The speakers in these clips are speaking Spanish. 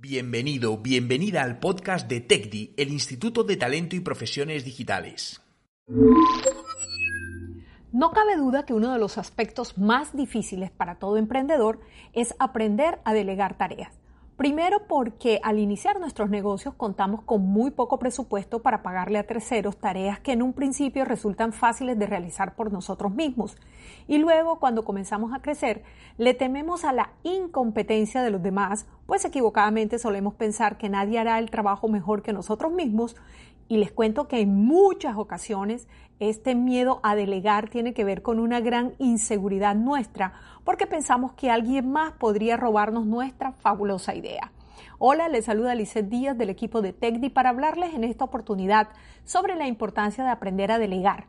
Bienvenido, bienvenida al podcast de TECDI, el Instituto de Talento y Profesiones Digitales. No cabe duda que uno de los aspectos más difíciles para todo emprendedor es aprender a delegar tareas. Primero porque al iniciar nuestros negocios contamos con muy poco presupuesto para pagarle a terceros tareas que en un principio resultan fáciles de realizar por nosotros mismos. Y luego cuando comenzamos a crecer le tememos a la incompetencia de los demás, pues equivocadamente solemos pensar que nadie hará el trabajo mejor que nosotros mismos y les cuento que en muchas ocasiones este miedo a delegar tiene que ver con una gran inseguridad nuestra, porque pensamos que alguien más podría robarnos nuestra fabulosa idea. Hola, les saluda Lizeth Díaz del equipo de TECDI para hablarles en esta oportunidad sobre la importancia de aprender a delegar.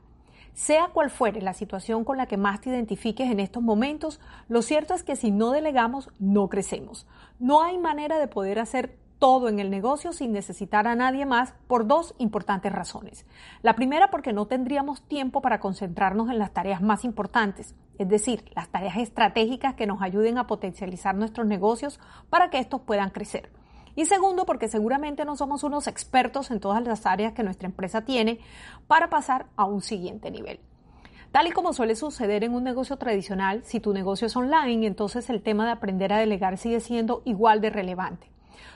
Sea cual fuere la situación con la que más te identifiques en estos momentos, lo cierto es que si no delegamos, no crecemos. No hay manera de poder hacer todo en el negocio sin necesitar a nadie más por dos importantes razones. La primera porque no tendríamos tiempo para concentrarnos en las tareas más importantes, es decir, las tareas estratégicas que nos ayuden a potencializar nuestros negocios para que estos puedan crecer. Y segundo, porque seguramente no somos unos expertos en todas las áreas que nuestra empresa tiene para pasar a un siguiente nivel. Tal y como suele suceder en un negocio tradicional, si tu negocio es online, entonces el tema de aprender a delegar sigue siendo igual de relevante.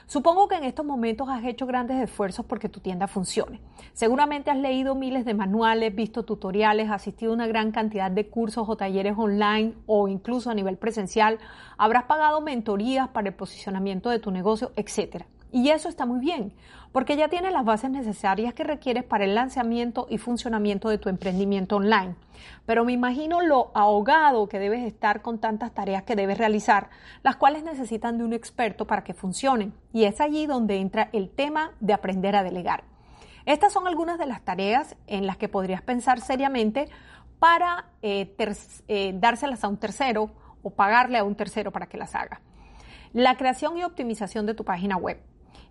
Supongo que en estos momentos has hecho grandes esfuerzos porque tu tienda funcione. Seguramente has leído miles de manuales, visto tutoriales, asistido a una gran cantidad de cursos o talleres online o incluso a nivel presencial, habrás pagado mentorías para el posicionamiento de tu negocio, etc. Y eso está muy bien, porque ya tienes las bases necesarias que requieres para el lanzamiento y funcionamiento de tu emprendimiento online. Pero me imagino lo ahogado que debes estar con tantas tareas que debes realizar, las cuales necesitan de un experto para que funcionen. Y es allí donde entra el tema de aprender a delegar. Estas son algunas de las tareas en las que podrías pensar seriamente para eh, eh, dárselas a un tercero o pagarle a un tercero para que las haga. La creación y optimización de tu página web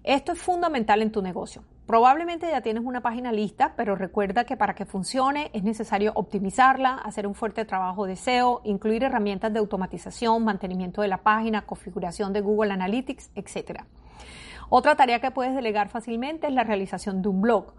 esto es fundamental en tu negocio. Probablemente ya tienes una página lista, pero recuerda que para que funcione es necesario optimizarla, hacer un fuerte trabajo de SEO, incluir herramientas de automatización, mantenimiento de la página, configuración de Google Analytics, etc. Otra tarea que puedes delegar fácilmente es la realización de un blog.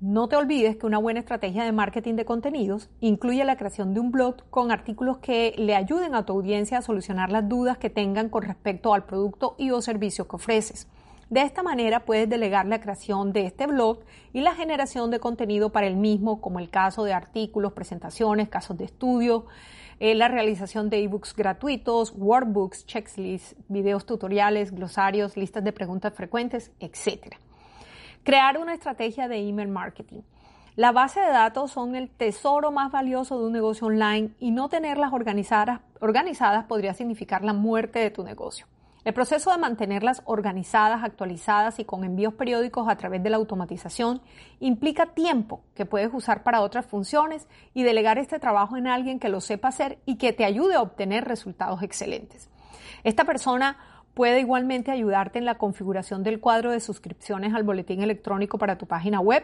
No te olvides que una buena estrategia de marketing de contenidos incluye la creación de un blog con artículos que le ayuden a tu audiencia a solucionar las dudas que tengan con respecto al producto y o servicio que ofreces. De esta manera puedes delegar la creación de este blog y la generación de contenido para el mismo, como el caso de artículos, presentaciones, casos de estudio, eh, la realización de ebooks gratuitos, workbooks, checklists, videos tutoriales, glosarios, listas de preguntas frecuentes, etc. Crear una estrategia de email marketing. La base de datos son el tesoro más valioso de un negocio online y no tenerlas organizadas, organizadas podría significar la muerte de tu negocio. El proceso de mantenerlas organizadas, actualizadas y con envíos periódicos a través de la automatización implica tiempo que puedes usar para otras funciones y delegar este trabajo en alguien que lo sepa hacer y que te ayude a obtener resultados excelentes. Esta persona puede igualmente ayudarte en la configuración del cuadro de suscripciones al boletín electrónico para tu página web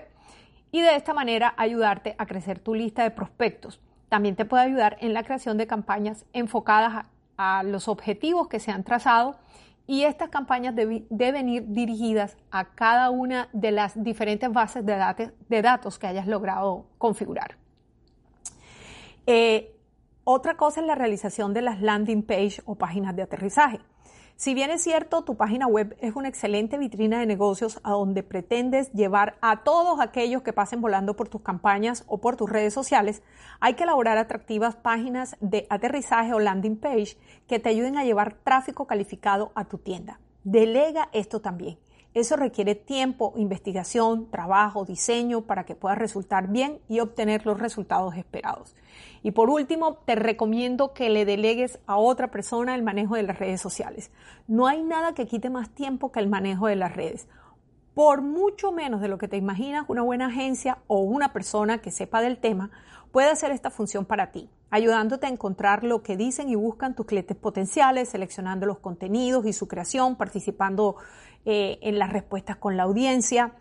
y de esta manera ayudarte a crecer tu lista de prospectos. También te puede ayudar en la creación de campañas enfocadas a los objetivos que se han trazado y estas campañas deben ir dirigidas a cada una de las diferentes bases de, datos que hayas logrado configurar. Eh, otra cosa es la realización de las landing page o páginas de aterrizaje. Si bien es cierto, tu página web es una excelente vitrina de negocios a donde pretendes llevar a todos aquellos que pasen volando por tus campañas o por tus redes sociales, hay que elaborar atractivas páginas de aterrizaje o landing page que te ayuden a llevar tráfico calificado a tu tienda. Delega esto también. Eso requiere tiempo, investigación, trabajo, diseño para que puedas resultar bien y obtener los resultados esperados. Y por último, te recomiendo que le delegues a otra persona el manejo de las redes sociales. No hay nada que quite más tiempo que el manejo de las redes. Por mucho menos de lo que te imaginas, una buena agencia o una persona que sepa del tema puede hacer esta función para ti, ayudándote a encontrar lo que dicen y buscan tus clientes potenciales, seleccionando los contenidos y su creación, participando eh, en las respuestas con la audiencia,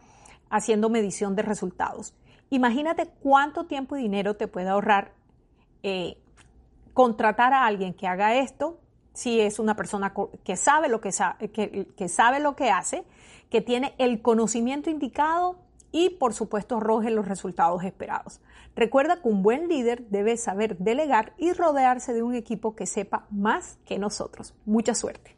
haciendo medición de resultados. Imagínate cuánto tiempo y dinero te puede ahorrar eh, contratar a alguien que haga esto, si es una persona que sabe lo que, que sabe lo que hace, que tiene el conocimiento indicado y por supuesto arroje los resultados esperados. Recuerda que un buen líder debe saber delegar y rodearse de un equipo que sepa más que nosotros. Mucha suerte.